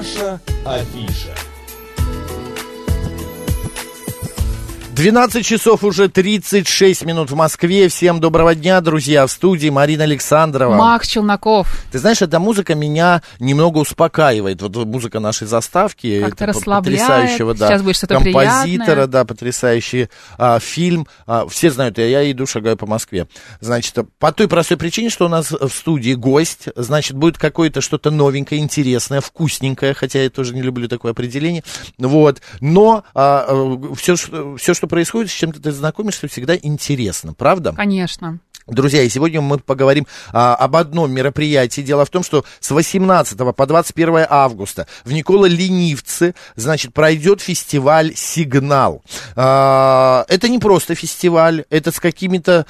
Наша афиша. 12 часов уже 36 минут в Москве. Всем доброго дня, друзья. В студии Марина Александрова. Макс Челноков. Ты знаешь, эта музыка меня немного успокаивает. Вот музыка нашей заставки. Как-то расслабляет. Потрясающего, да. Сейчас будет что-то Композитора, приятное. да, потрясающий а, фильм. А, все знают, я, я иду, шагаю по Москве. Значит, по той простой причине, что у нас в студии гость. Значит, будет какое-то что-то новенькое, интересное, вкусненькое. Хотя я тоже не люблю такое определение. Вот. Но а, все, что, все, что происходит, с чем-то ты знакомишься, всегда интересно, правда? Конечно. Друзья, и сегодня мы поговорим а, об одном мероприятии. Дело в том, что с 18 по 21 августа в Никола Ленивце, значит, пройдет фестиваль «Сигнал». А, это не просто фестиваль, это с какими-то...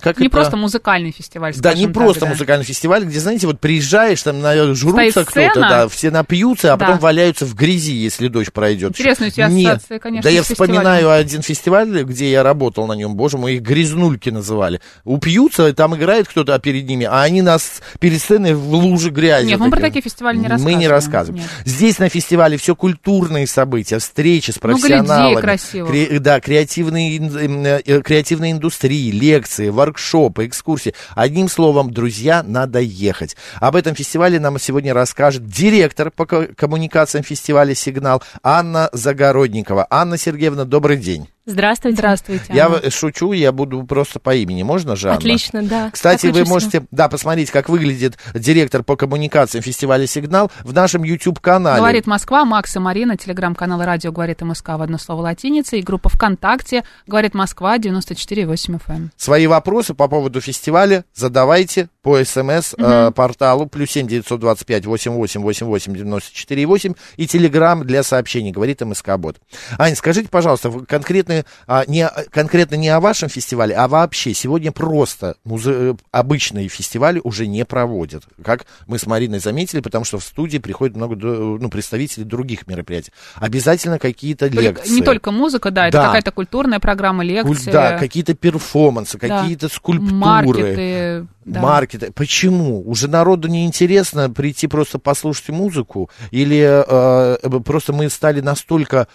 Как Не это? просто музыкальный фестиваль, Да, не так, просто да. музыкальный фестиваль, где, знаете, вот приезжаешь, там наверное, жрутся Стоит кто-то, да, все напьются, а Да. потом валяются в грязи, если дождь пройдет. Интересная у тебя Нет. ассоциация, конечно, Да я фестивалем. вспоминаю один фестиваль, где я работал на нем, боже мой, их грязнульки называли. Упьются, там играет кто-то перед ними, а они нас перед сценой в луже грязи. Нет, вот мы про такие. фестивали не Мы рассказываем. не рассказываем. Нет. Здесь на фестивале все культурные события, встречи с Много профессионалами. людей красивых. кре- да, креативные, ин- э, креативные индустрии, лекции, воркшопы, экскурсии. Одним словом, друзья, надо ехать. Об этом фестивале нам сегодня расскажет директор по ко- коммуникациям фестиваля «Сигнал» Анна Загородникова. Анна Сергеевна, добрый день. Здравствуйте. Здравствуйте. Я Анна. шучу, я буду просто по имени. Можно же, Анна? Отлично, да. Кстати, Как вы можете, да, посмотреть, как выглядит директор по коммуникациям фестиваля «Сигнал» в нашем YouTube-канале. Говорит Москва, Макс и Марина, телеграм-канал радио «Говорит МСК» в одно слово латиница, и группа ВКонтакте «Говорит Москва» 94,8 FM. Свои вопросы по поводу фестиваля задавайте по смс-порталу плюс семь девятьсот двадцать пять восемь восемь восемь восемь девяносто четыре восемь и телеграмм для сообщений, говорит МСК Бот. Ань, скажите, пожалуйста, вы конкретно, а, не, конкретно не о вашем фестивале, а вообще сегодня просто музе- обычные фестивали уже не проводят, как мы с Мариной заметили, потому что в студии приходит много ну, представителей других мероприятий. Обязательно какие-то лекции. Не только музыка, да, это Да. какая-то культурная программа, лекции. Да, какие-то перформансы, Да. какие-то скульптуры. Маркеты. да. Маркеты. Почему? Уже народу не интересно прийти просто послушать музыку? Или э, просто мы стали настолько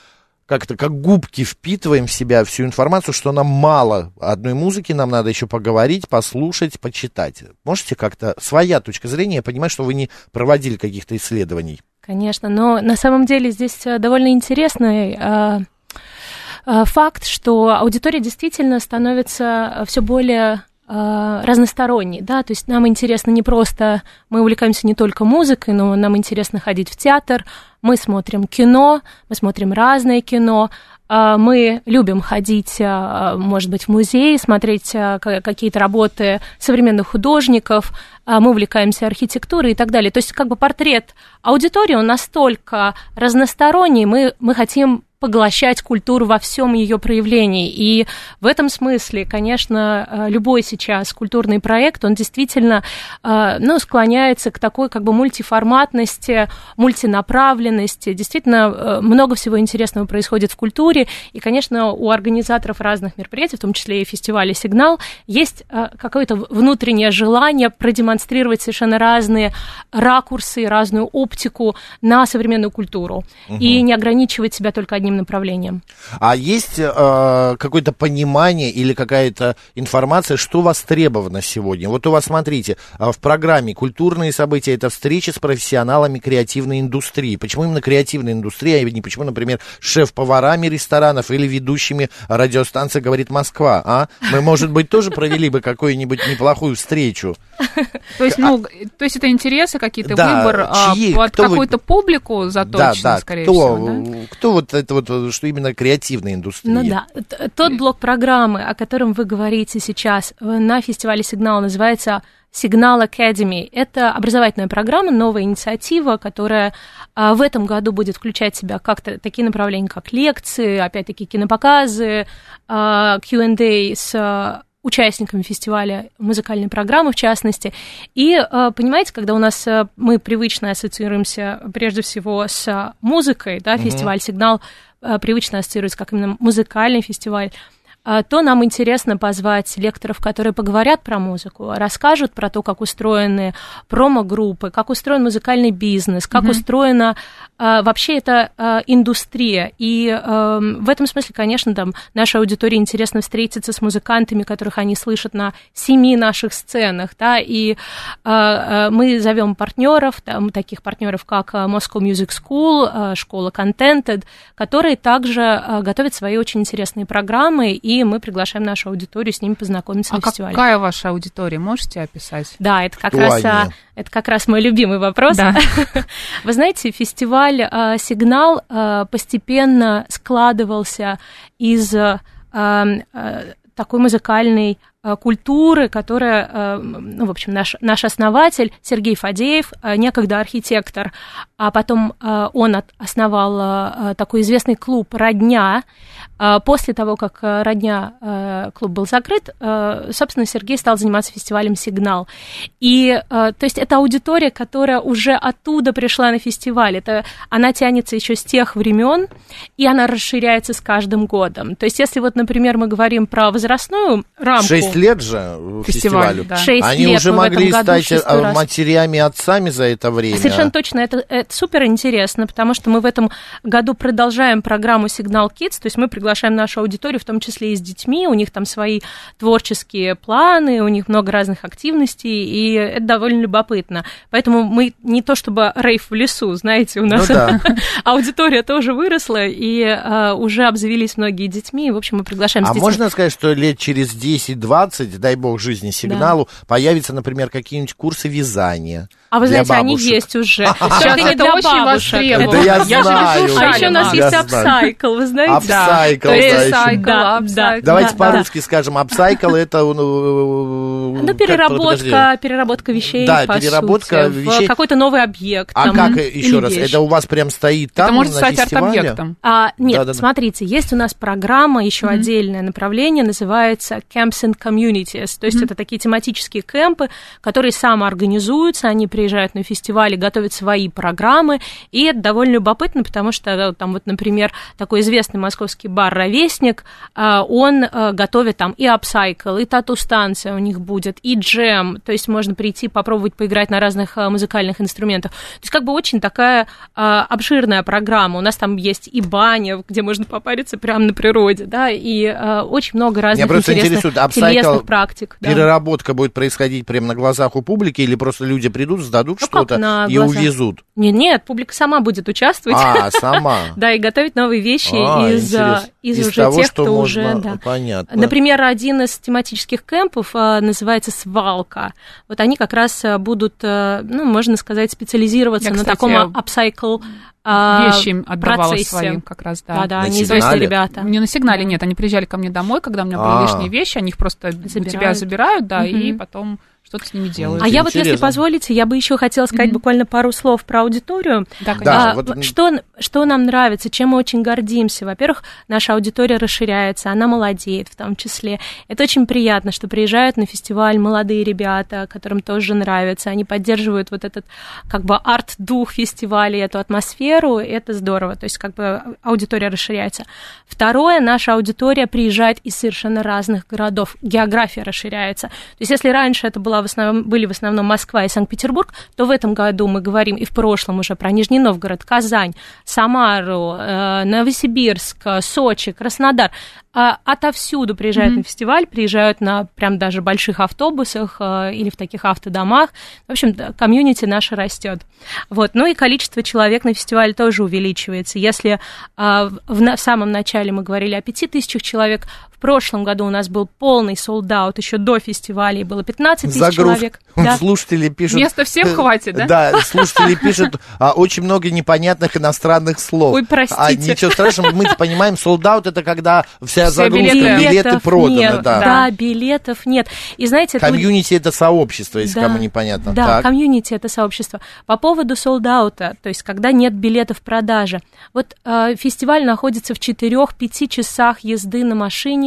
как-то как губки впитываем в себя всю информацию, что нам мало одной музыки, нам надо еще поговорить, послушать, почитать. Можете как-то своя точка зрения, я понимаю, что вы не проводили каких-то исследований. Конечно, но на самом деле здесь э, довольно интересный э, э, факт, что аудитория действительно становится все более э, разносторонней, да, то есть нам интересно не просто, мы увлекаемся не только музыкой, но нам интересно ходить в театр, мы смотрим кино, мы смотрим разное кино, э, мы любим ходить, э, может быть, в музей, смотреть ка- какие-то работы современных художников, мы увлекаемся архитектурой и так далее. То есть как бы портрет аудитории, он настолько разносторонний, мы, мы хотим поглощать культуру во всем ее проявлении. И в этом смысле, конечно, э, любой сейчас культурный проект, он действительно э, ну, склоняется к такой как бы мультиформатности, мультинаправленности. Действительно, э, много всего интересного происходит в культуре. И, конечно, у организаторов разных мероприятий, в том числе и фестиваля «Сигнал», есть какое-то внутреннее желание продемонстрировать совершенно разные ракурсы, разную оптику на современную культуру. И не ограничивать себя только одним направлением. А есть э, какое-то понимание или какая-то информация, что востребовано сегодня? Вот у вас, смотрите, э, в программе «Культурные события» это встречи с профессионалами креативной индустрии. Почему именно креативная индустрия, а не почему, например, шеф-поварами ресторанов или ведущими радиостанции «Говорит Москва», а? Мы, может быть, тоже провели бы какую-нибудь неплохую встречу. То есть, ну, то есть это интересы какие-то, выбор а, под какую-то публику заточен, да, да. скорее всего, да? кто вот это вот, э, что именно креативная индустрия? Ну да, тот блок программы, о котором вы говорите сейчас э, на фестивале «Сигнал», называется «Сигнал Academy». Это образовательная программа, новая инициатива, которая а, в этом году будет включать в себя как-то такие направления, как лекции, опять-таки кинопоказы, а, Q&A с участниками фестиваля музыкальной программы, в частности. И, э, понимаете, когда у нас э, мы привычно ассоциируемся прежде всего с э, музыкой, да, фестиваль «Сигнал» привычно ассоциируется как именно музыкальный фестиваль, то нам интересно позвать лекторов, которые поговорят про музыку, расскажут про то, как устроены промо-группы, как устроен музыкальный бизнес, как mm-hmm. устроена а, вообще эта а, индустрия. И а, в этом смысле, конечно, там нашей аудитории интересно встретиться с музыкантами, которых они слышат на семи наших сценах, да, и а, а, мы зовем партнеров, там, таких партнеров, как Moscow Music School, а, школа Contented, которые также а, готовят свои очень интересные программы и мы приглашаем нашу аудиторию с ними познакомиться а на фестивале. какая ваша аудитория? Можете описать? Да, это как, раз, а, это как раз мой любимый вопрос. Да. Вы знаете, фестиваль а, «Сигнал» а, постепенно складывался из такой музыкальной культуры, которая, а, ну, в общем, наш, наш основатель Сергей Фадеев, а, некогда архитектор, а потом он основал такой известный клуб «Родня», после того, как э, родня э, клуб был закрыт, э, собственно, Сергей стал заниматься фестивалем «Сигнал». И, то есть, это аудитория, которая уже оттуда пришла на фестиваль. Это, она тянется еще с тех времен, и она расширяется с каждым годом. То есть, если вот, например, мы говорим про возрастную рамку... Шесть лет же фестивалю. Да. Шесть Они лет уже могли стать матерями, отцами за это время. Совершенно точно. Это, это супер интересно, потому что мы в этом году продолжаем программу «Сигнал Kids», то есть мы приглашаем нашу аудиторию, в том числе и с детьми, у них там свои творческие планы, у них много разных активностей, и это довольно любопытно. Поэтому мы не то чтобы рейв в лесу, знаете, у нас ну, да. аудитория тоже выросла, и uh, уже обзавелись многие детьми, в общем, мы приглашаем А детьми. можно сказать, что лет через 10-20, дай бог жизни сигналу, да. появятся, например, какие-нибудь курсы вязания? А вы знаете, бабушек. они есть уже. Сейчас это очень востребовано. Это я знаю. А еще у нас есть апсайкл, вы знаете? Апсайкл, да. Давайте по-русски скажем. Апсайкл это... Ну, переработка, переработка вещей, Да, переработка вещей. какой-то новый объект. А как, еще раз, это у вас прям стоит там Это может стать арт-объектом. А, нет, смотрите, есть у нас программа, еще отдельное направление, называется Camps and Communities. То есть это такие тематические кемпы, которые самоорганизуются, они приезжают на фестивали, готовят свои программы, и это довольно любопытно, потому что там вот, например, такой известный московский бар «Ровесник», а, он а, готовит там и апсайкл, и тату-станция у них будет, и джем, то есть можно прийти, попробовать поиграть на разных а, музыкальных инструментах. То есть как бы очень такая обширная программа. У нас там есть и баня, где можно попариться прямо на природе, да, и очень много разных интересных телесных практик. Переработка да. будет происходить прямо на глазах у публики или просто люди придут, сдадут ну, что-то и глаза? увезут? Нет, нет, публика сама будет участвовать. А, сама. Да, и готовить новые вещи а, из, а, из, из уже того, тех, кто можно... уже... Да. Понятно. Например, один из тематических кемпов а, называется «Свалка». Вот они как раз а, будут, ну, можно сказать, специализироваться Я, на кстати, таком апсайкл вещи им отдавала процессе. своим как раз, да. Да, да, они известные ребята. Не на сигнале, нет, они приезжали ко мне домой, когда у меня были лишние вещи, они их просто забирают. у тебя забирают, да, и потом что-то с ними делают. А я вот, если позволите, я бы еще хотела сказать mm-hmm. буквально пару слов про аудиторию. Да, конечно. А, вот... что, что нам нравится, чем мы очень гордимся. Во-первых, наша аудитория расширяется, она молодеет в том числе. Это очень приятно, что приезжают на фестиваль молодые ребята, которым тоже нравится. Они поддерживают вот этот как бы арт-дух фестиваля, эту атмосферу. Это здорово. То есть как бы аудитория расширяется. Второе, наша аудитория приезжает из совершенно разных городов. География расширяется. То есть если раньше это была была в основном, были в основном Москва и Санкт-Петербург, то в этом году мы говорим и в прошлом уже про Нижний Новгород, Казань, Самару, э, Новосибирск, Сочи, Краснодар. А, отовсюду приезжают mm-hmm. на фестиваль, приезжают на прям даже больших автобусах э, или в таких автодомах. В общем, комьюнити наше растет. Вот. Ну и количество человек на фестивале тоже увеличивается. Если э, в, самом начале мы говорили о пяти тысячах человек, в прошлом году у нас был полный солдат, еще до фестиваля, было 15 тысяч человек. Да. Слушатели пишут... Места всем хватит, да? Да, слушатели пишут а, очень много непонятных иностранных слов. Ой, простите. А ничего страшного, мы понимаем, солдат это когда вся загрузка, билеты, билеты проданы. Нет, да. да, билетов нет. И знаете, комьюнити это, это сообщество, если да, кому непонятно. Да, так. комьюнити это сообщество. По поводу солдаута, то есть когда нет билетов в продаже. Вот э, фестиваль находится в 4-5 часах езды на машине а,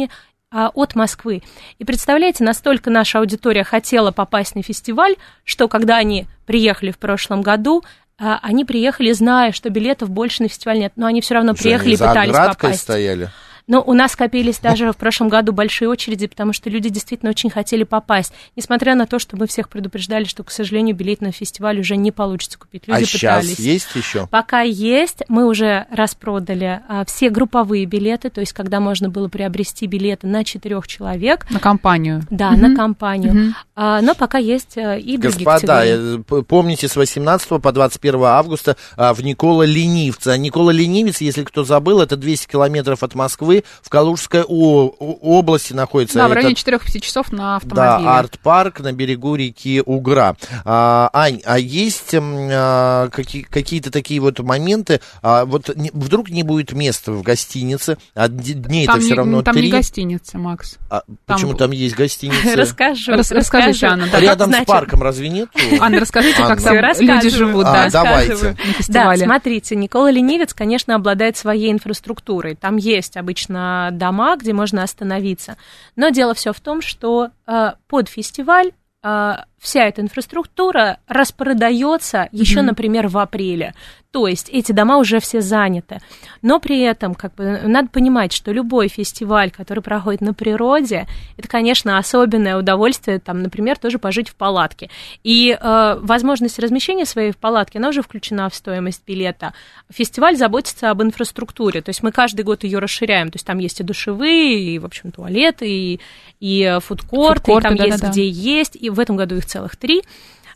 от Москвы. И представляете, настолько наша аудитория хотела попасть на фестиваль, что когда они приехали в прошлом году, а, они приехали, зная, что билетов больше на фестиваль нет, но они все равно приехали и пытались попасть. стояли? Но у нас скопились даже в прошлом году большие очереди, потому что люди действительно очень хотели попасть. Несмотря на то, что мы всех предупреждали, что, к сожалению, билет на фестиваль уже не получится купить. Люди а пытались. сейчас есть еще? Пока есть. Мы уже распродали а, все групповые билеты, то есть когда можно было приобрести билеты на четырех человек. На компанию. Да, угу. на компанию. Угу. А, но пока есть а, и другие Господа, категории. помните, с 18 по 21 августа а, в Никола Ленивца. Никола Ленивец, если кто забыл, это 200 километров от Москвы, в Калужской области находится. Да, в районе 4-5 часов на автомобиле. Да, арт-парк на берегу реки Угра. А, Ань, а есть а, какие, какие-то такие вот моменты, а, вот не, вдруг не будет места в гостинице, а дней-то все равно там три. не гостиница, Макс. А, там... Почему там есть гостиница? Расскажу. Рас, расскажите, Анна. Да, Рядом значит... с парком разве нет? Анна, расскажите, как там люди живут а, да, давайте. Да, смотрите, Никола Ленивец, конечно, обладает своей инфраструктурой. Там есть обычно дома, где можно остановиться. Но дело все в том, что э, под фестиваль э, вся эта инфраструктура распродается еще, mm-hmm. например, в апреле. То есть эти дома уже все заняты. Но при этом как бы, надо понимать, что любой фестиваль, который проходит на природе, это, конечно, особенное удовольствие, там, например, тоже пожить в палатке. И э, возможность размещения своей в палатке, она уже включена в стоимость билета. Фестиваль заботится об инфраструктуре, то есть мы каждый год ее расширяем. То есть там есть и душевые, и, в общем, туалеты, и, и фудкорты, фудкорты и там да, есть, да, где есть, и в этом году их целых три.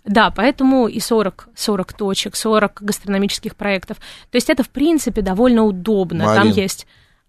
Да, поэтому и 40, 40 точек, 40 гастрономических проектов. То есть это, в принципе, довольно удобно. Марин. Там есть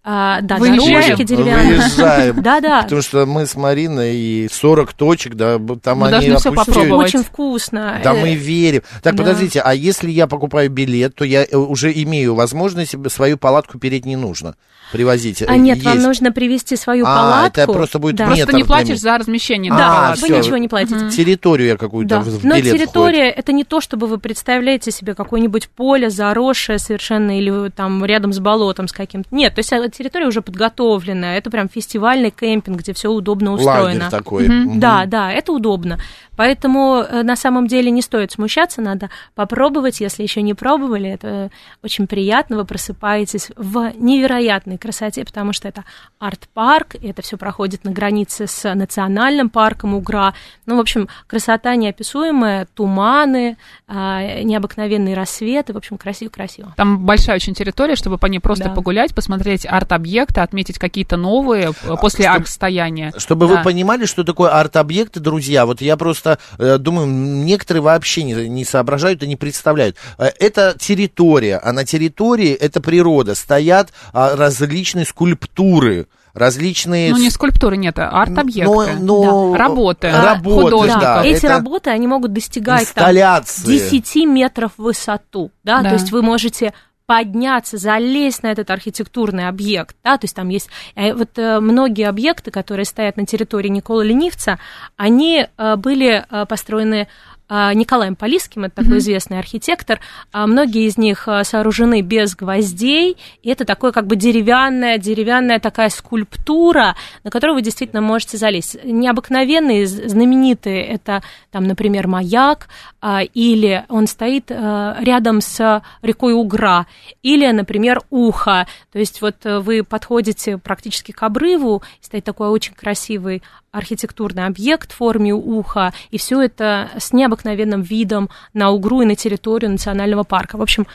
а, да, Выезжаем. дорожки деревянные. Выезжаем. Да, да. Потому что мы с Мариной и 40 точек, да, там мы они все попробовать. Очень вкусно. Да, мы верим. Так, Да. подождите, а если я покупаю билет, то я э, уже имею возможность свою палатку переть не нужно привозить? А нет, вам нужно привезти свою А, палатку. это просто будет Да. метр Просто не платишь за размещение. А, да, палатки. вы ничего не платите. Мгм. Территорию я какую-то Да. в Но территория это не то, чтобы вы представляете себе какое-нибудь поле заросшее совершенно или там рядом с болотом с каким-то. Нет, то есть э, территория уже подготовленная. Это прям фестивальный кемпинг, где все удобно устроено. Лагерь такой. Мгм. Мгм. Да, да, это удобно. Поэтому э, на самом деле не стоит смущаться, надо попробовать, если еще не пробовали, это очень приятно, вы просыпаетесь в невероятной красоте, потому что это арт-парк, и это все проходит на границе с национальным парком Угра. Ну, в общем, красота неописуемая, туманы, а, необыкновенные рассветы, в общем, красиво-красиво. Там большая очень территория, чтобы по ней просто Да. погулять, посмотреть арт-объекты, отметить какие-то новые э, после чтоб- арт-стояния. Чтобы Да. вы понимали, что такое арт-объекты, друзья, вот я просто э, думаю, некоторые вообще не, не соображают и не представляют. Э, это территория, а на территории это природа, стоят а, различные скульптуры, различные... Ну, не скульптуры, нет, а арт-объекты. Но- но- Да. Работы. А, Работы, художников. да. Эти это работы, они могут достигать там, Инсталляции. 10 метров в высоту, да, Да. то есть вы можете подняться, залезть на этот архитектурный объект, да, то есть там есть э, вот э, многие объекты, которые стоят на территории Никола Ленивца, они э, были построены Николаем Полиским, это такой Мгм. известный архитектор, а многие из них э, сооружены без гвоздей, и это такое как бы деревянная, деревянная такая скульптура, на которую вы действительно можете залезть. Необыкновенные, знаменитые, это там, например, маяк, а, или он стоит рядом с рекой Угра, или, например, ухо. То есть вот э, вы подходите практически к обрыву, стоит такой очень красивый архитектурный объект в форме уха, и все это с необыкновенным видом на Угру и на территорию национального парка. В общем,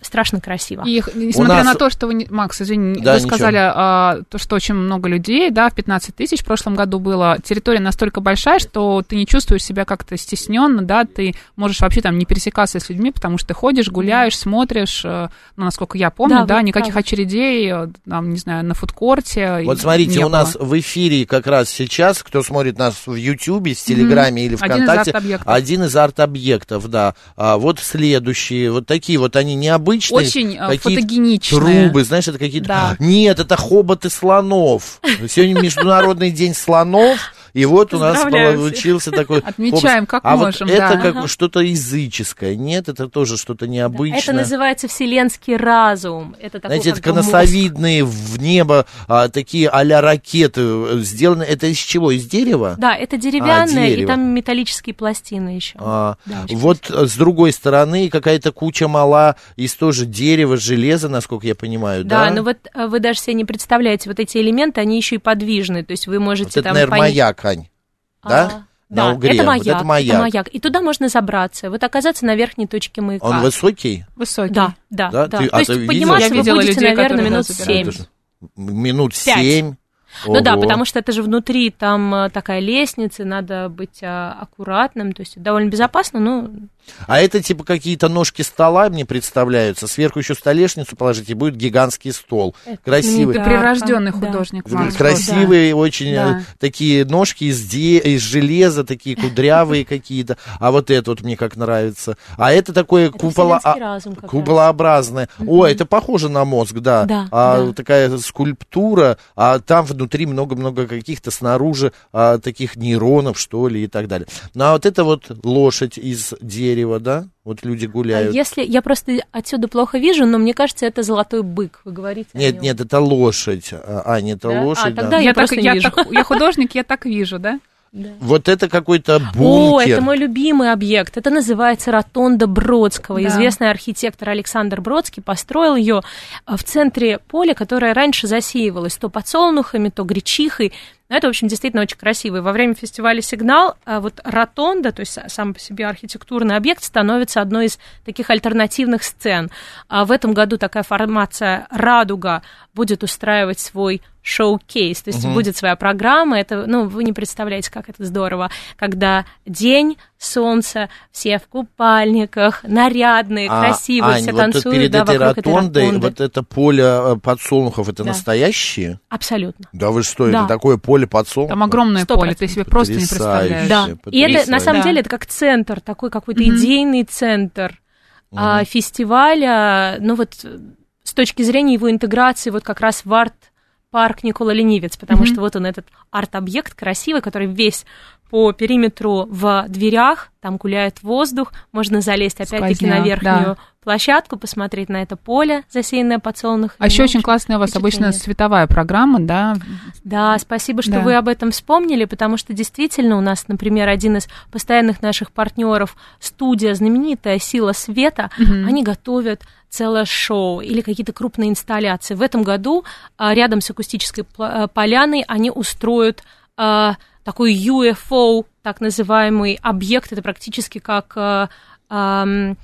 страшно красиво. И несмотря нас- на то, что вы, Макс, извини, Да, вы сказали, а, то, что очень много людей, да, в 15 тысяч в прошлом году было, территория настолько большая, что ты не чувствуешь себя как-то стесненно, да, ты можешь вообще там не пересекаться с людьми, потому что ты ходишь, гуляешь, смотришь, э, ну, насколько я помню, Да, да, никаких правы. очередей, э, там, не знаю, на фудкорте. Вот смотрите, у нас в эфире как раз сейчас, кто смотрит нас в Ютьюбе, в Телеграме или Один из ВКонтакте, арт-объектов. один из арт-объектов, да. А вот следующие, вот такие вот они необычные. Очень э, какие-то фотогеничные. Трубы, знаешь, это какие-то... Да. Нет, это хоботы слонов. Сегодня Международный день слонов, И вот у нас получился такой... Отмечаем, как а можем, вот это да. как Ага. что-то языческое. Нет, это тоже что-то необычное. Это называется вселенский разум. Это такой Знаете, это конусовидные в небо а, такие а-ля ракеты э, сделаны. Это из чего? Из дерева? Да, это деревянное, и дерево. там металлические пластины еще. А, Да, вот э, с другой стороны какая-то куча мала из тоже дерева, железа, насколько я понимаю, да? Да, но вот э, вы даже себе не представляете, вот эти элементы, они еще и подвижны, то есть вы можете вот это, там... наверное, маяк, Ань. А, да? На Да, Угре. это Вот маяк, это маяк. И туда можно забраться, вот оказаться на верхней точке маяка. Он высокий? Высокий. Да, да, Да? да. Ты- То а есть ты видела? подниматься Я вы видела будете, людей, наверное, минут семь. Минут Пять. Ну да, потому что это же внутри там э, такая лестница, надо быть а, аккуратным, то есть довольно безопасно, но А это типа какие-то ножки стола мне представляются. Сверху еще столешницу положить, и будет гигантский стол. Это Красивый. Да, прирожденный да. художник. Красивые очень э, Да. такие ножки из, де- из железа, такие кудрявые какие-то. А вот это вот мне как нравится. А это такое купола... Куполообразное. О, это похоже на мозг, да. Да, а, да. Такая скульптура, а там внутри много-много каких-то снаружи а, таких нейронов, что ли, и так далее. Ну, а вот это вот лошадь из дерева, да? Вот люди А гуляют. если я просто отсюда плохо вижу, но мне кажется, это золотой бык. Вы говорите? Нет, нет, это лошадь. А, Аня, это Да? А, лошадь, да. тогда Я, я так, просто не я, вижу. так- я художник, я так вижу, да? Да. Вот это какой-то О, бункер. это мой любимый объект. Это называется ротонда Бродского. Да. Известный архитектор Александр Бродский построил ее в центре поля, которое раньше засеивалось то подсолнухами, то гречихой. Но это, в общем, действительно очень красиво. И во время фестиваля «Сигнал» а, вот ротонда, то есть сам по себе архитектурный объект, становится одной из таких альтернативных сцен. А в этом году такая формация «Радуга» будет устраивать свой шоу-кейс, то есть Мгм. будет своя программа, это, ну, вы не представляете, как это здорово, когда день, солнце, все в купальниках, нарядные, А, красивые, Ань, все вот танцуют, перед да, этой вокруг этой ротондой, ротонды. вот это поле э, подсолнухов, это Да. настоящие? Абсолютно. Да вы что, Да. это такое поле подсолнухов? Там огромное Сто поле, ты себе просто не представляешь. Да. И это, на самом Да. деле, это как центр, такой какой-то Мгм. идейный центр а, Мгм. фестиваля, ну вот с точки зрения его интеграции вот как раз в арт-парк Никола Ленивец, потому Мгм. что вот он этот арт-объект красивый, который весь по периметру в дверях, там гуляет воздух, можно залезть опять-таки на верхнюю да. площадку, посмотреть на это поле, засеянное подсолнухами. А еще очень классная у вас обычно световая программа, да? Да, спасибо, что Да. вы об этом вспомнили, потому что действительно у нас, например, один из постоянных наших партнеров, студия знаменитая «Сила света», Мгм. они готовят целое шоу или какие-то крупные инсталляции. В этом году а, рядом с акустической а, поляной они устроят а, такой UFO, так называемый объект. Это практически как а, ам,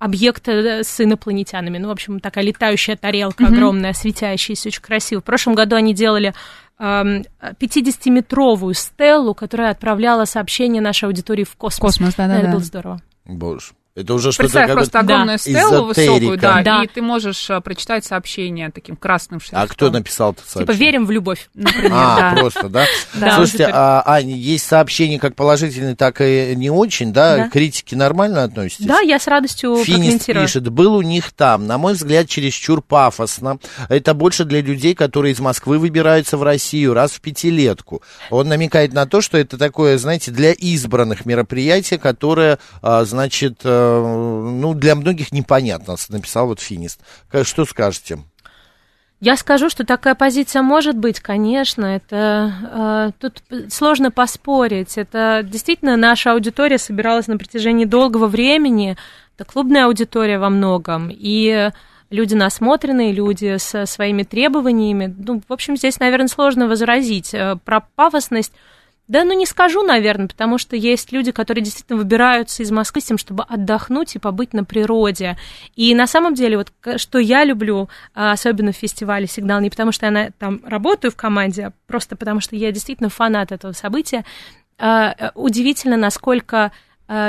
объект э, с инопланетянами. Ну, в общем, такая летающая тарелка Мгм. огромная, светящаяся, очень красиво. В прошлом году они делали ам, 50-метровую стеллу, которая отправляла сообщение нашей аудитории в космос. Космос, Это да-да-да. было здорово. Боже. Это уже что-то Представь как просто огромную стелу эзотерика. высокую, да, Да. и ты можешь а, прочитать сообщение таким красным шрифтом. А кто написал-то Типа сообщение? верим в любовь. Например, А, да. просто, да? Да. Слушайте, а, Аня, есть сообщения как положительные, так и не очень, да? Да. Критики нормально относитесь? Да, я с радостью Финист прокомментирую. пишет, был у них там, на мой взгляд, чересчур пафосно. Это больше для людей, которые из Москвы выбираются в Россию раз в пятилетку. Он намекает на то, что это такое, знаете, для избранных мероприятие, которое, а, значит, э, ну, для многих непонятно, написал вот Финист. Что скажете? Я скажу, что такая позиция может быть, конечно, это э, тут сложно поспорить. Это действительно наша аудитория собиралась на протяжении долгого времени. Это клубная аудитория во многом. И люди насмотренные, люди со своими требованиями. Ну, в общем, здесь, наверное, сложно возразить. Э, Про пафосность да, ну не скажу, наверное, потому что есть люди, которые действительно выбираются из Москвы с тем, чтобы отдохнуть и побыть на природе. И на самом деле, вот что я люблю, а, особенно в фестивале «Сигнал», не потому что я там работаю в команде, а просто потому что я действительно фанат этого события, а, э, удивительно, насколько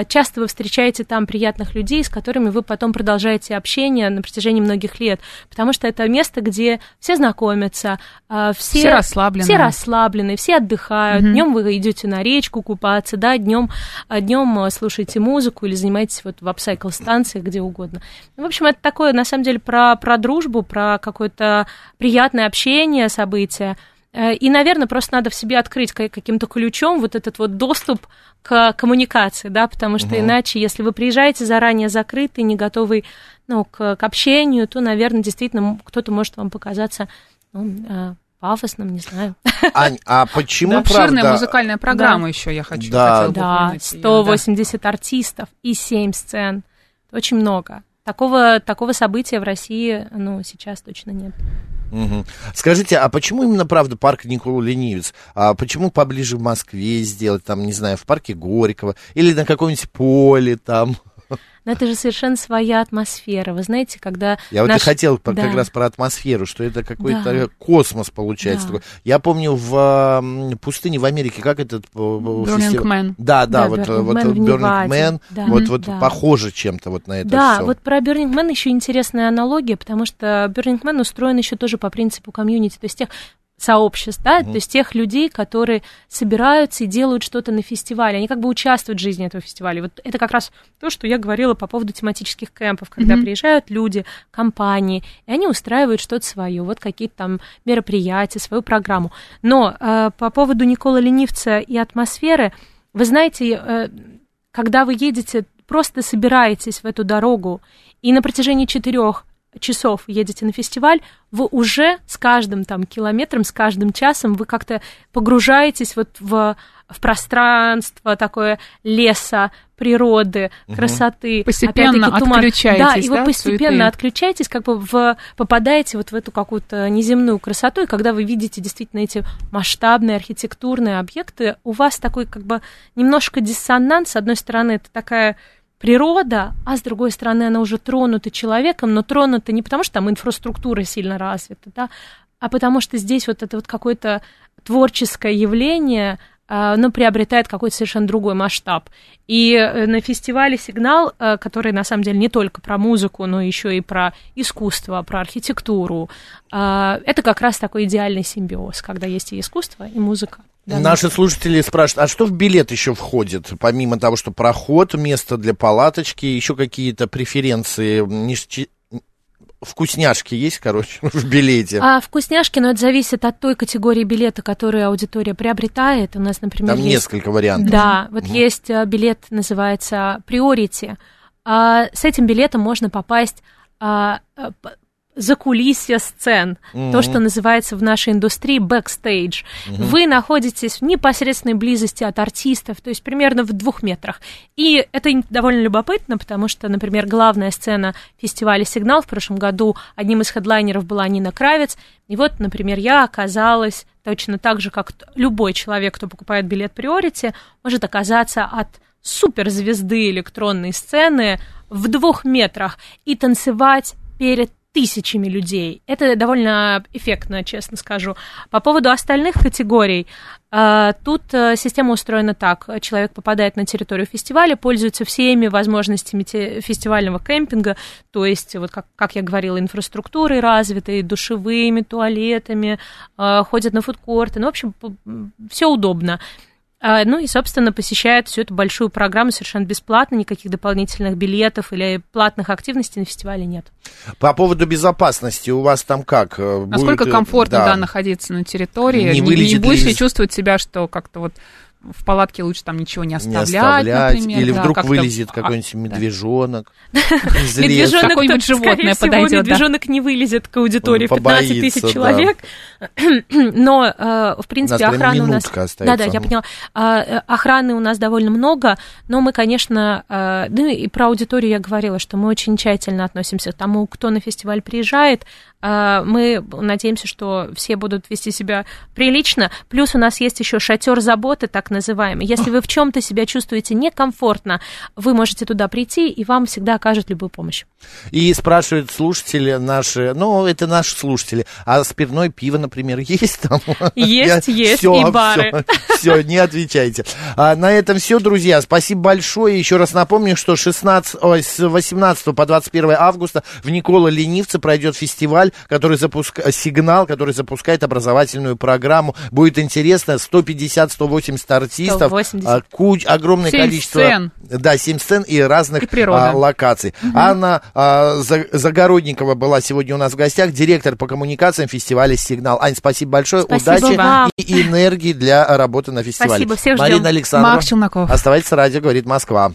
часто вы встречаете там приятных людей, с которыми вы потом продолжаете общение на протяжении многих лет, потому что это место, где все знакомятся, а, все, Все расслаблены. все расслаблены, все отдыхают. Мгм. Днем вы идете на речку купаться, да, днем, днем слушаете музыку или занимаетесь вот в апсайкл станциях, где угодно. Ну, В общем, это такое, на самом деле, про, про дружбу, про какое-то приятное общение, событие. Э, и, наверное, просто надо в себе открыть каким-то ключом вот этот вот доступ к коммуникации, да, потому что угу. иначе, если вы приезжаете заранее закрытый, не готовый ну, к, к общению, то, наверное, действительно кто-то может вам показаться ну, э, пафосным, не знаю. Ань, а почему, да, правда... Обширная музыкальная программа да. еще, я хочу. Да, да 180 да. артистов и 7 сцен. Очень много. Такого, такого события в России, ну, сейчас точно нет. Угу. Скажите, а почему именно, правда, парк Никола Ленивец? А почему поближе в Москве сделать, там, не знаю, в парке Горького или на каком-нибудь поле там? Но это же совершенно своя атмосфера. Вы знаете, когда... Я наш... вот и хотел да. как раз про атмосферу, что это какой-то да. космос получается. Да. Такой. Я помню в пустыне в Америке, как этот Burning Man. Да, да, да вот, Burning вот Man, Burning Man, да. вот, вот да. похоже чем-то вот на это Да, всё. вот про Burning Man еще интересная аналогия, потому что Burning Man устроен еще тоже по принципу комьюнити, то есть тех сообществ, да, mm то есть тех людей, которые собираются и делают что-то на фестивале, они как бы участвуют в жизни этого фестиваля. Вот это как раз то, что я говорила по поводу тематических кемпов, когда mm приезжают люди, компании, и они устраивают что-то свое, вот какие-то там мероприятия, свою программу. Но э, по поводу Никола Ленивца и атмосферы, вы знаете, э, когда вы едете, просто собираетесь в эту дорогу, и на протяжении четырех часов едете на фестиваль, вы уже с каждым там километром, с каждым часом вы как-то погружаетесь вот в, в пространство такое леса, природы, угу. красоты. Постепенно отключаетесь, да? и вы постепенно суеты. отключаетесь, как бы в, попадаете вот в эту какую-то неземную красоту, и когда вы видите действительно эти масштабные архитектурные объекты, у вас такой как бы немножко диссонанс. С одной стороны, это такая природа, а с другой стороны, она уже тронута человеком, но тронута не потому, что там инфраструктура сильно развита, да, а потому что здесь вот это вот какое-то творческое явление, а, оно приобретает какой-то совершенно другой масштаб. И э, на фестивале «Сигнал», э, который на самом деле не только про музыку, но еще и про искусство, про архитектуру, а, это как раз такой идеальный симбиоз, когда есть и искусство, и музыка. Да, Наши слушатели спрашивают, а что в билет еще входит? Помимо того, что проход, место для палаточки, еще какие-то преференции, вкусняшки есть, короче, в билете? А вкусняшки, но это зависит от той категории билета, которую аудитория приобретает. У нас, например, Там есть... несколько вариантов. Да, вот угу. есть э, билет, называется Priority. А с этим билетом можно попасть а, за кулисья сцен, mm-hmm. то, что называется в нашей индустрии бэкстейдж. Mm-hmm. Вы находитесь в непосредственной близости от артистов, то есть примерно в двух метрах. И это довольно любопытно, потому что, например, главная сцена фестиваля «Сигнал» в прошлом году одним из хедлайнеров была Нина Кравец. И вот, например, я оказалась точно так же, как любой человек, кто покупает билет приорити, может оказаться от суперзвезды электронной сцены в двух метрах и танцевать перед тысячами людей. Это довольно эффектно, честно скажу. По поводу остальных категорий, э, тут э, система устроена так. Человек попадает на территорию фестиваля, пользуется всеми возможностями фестивального кемпинга, то есть, вот как, как я говорила, инфраструктурой развитой, душевыми, туалетами, э, ходят на фудкорты, ну, в общем, все удобно. А, ну и, собственно, посещает всю эту большую программу совершенно бесплатно, никаких дополнительных билетов или платных активностей на фестивале нет. По поводу безопасности у вас там как? Э, Насколько будет, комфортно да. Да, находиться на территории? Не, не, не будешь ли чувствовать себя, что как-то вот в палатке лучше там ничего не оставлять, не оставлять например. Или да, вдруг вылезет какой-нибудь а, медвежонок. Медвежонок какое-нибудь животное подойдет. Медвежонок не вылезет к аудитории в 15 тысяч человек. Но, э, в принципе, охраны у нас... Да-да, я поняла. А, э, охраны у нас довольно много, но мы, конечно... Э, ну и про аудиторию я говорила, что мы очень тщательно относимся к тому, кто на фестиваль приезжает, мы надеемся, что все будут вести себя прилично. Плюс у нас есть еще шатер заботы, так называемый. Если вы в чем-то себя чувствуете некомфортно, вы можете туда прийти, и вам всегда окажут любую помощь. И спрашивают слушатели наши, ну, это наши слушатели, а спиртное пиво, например, есть там? Есть, Я... есть, всё, и бары. Все, не отвечайте. А, на этом все, друзья. Спасибо большое. Еще раз напомню, что 16, ой, с 18 по 21 августа в Никола Ленивце пройдет фестиваль фестиваль, который запускает, сигнал, который запускает образовательную программу. Будет интересно, 150-180 артистов, 180. а, куч, огромное Семь количество... сцен. Да, 7 сцен и разных И природа. а, локаций. Анна а, За- Загородникова была сегодня у нас в гостях, директор по коммуникациям фестиваля «Сигнал». Ань, спасибо большое, Спасибо удачи вам. и энергии для работы на фестивале. Спасибо, всех ждем. Марина Александровна, Марк Челноков. оставайтесь радио, говорит Москва.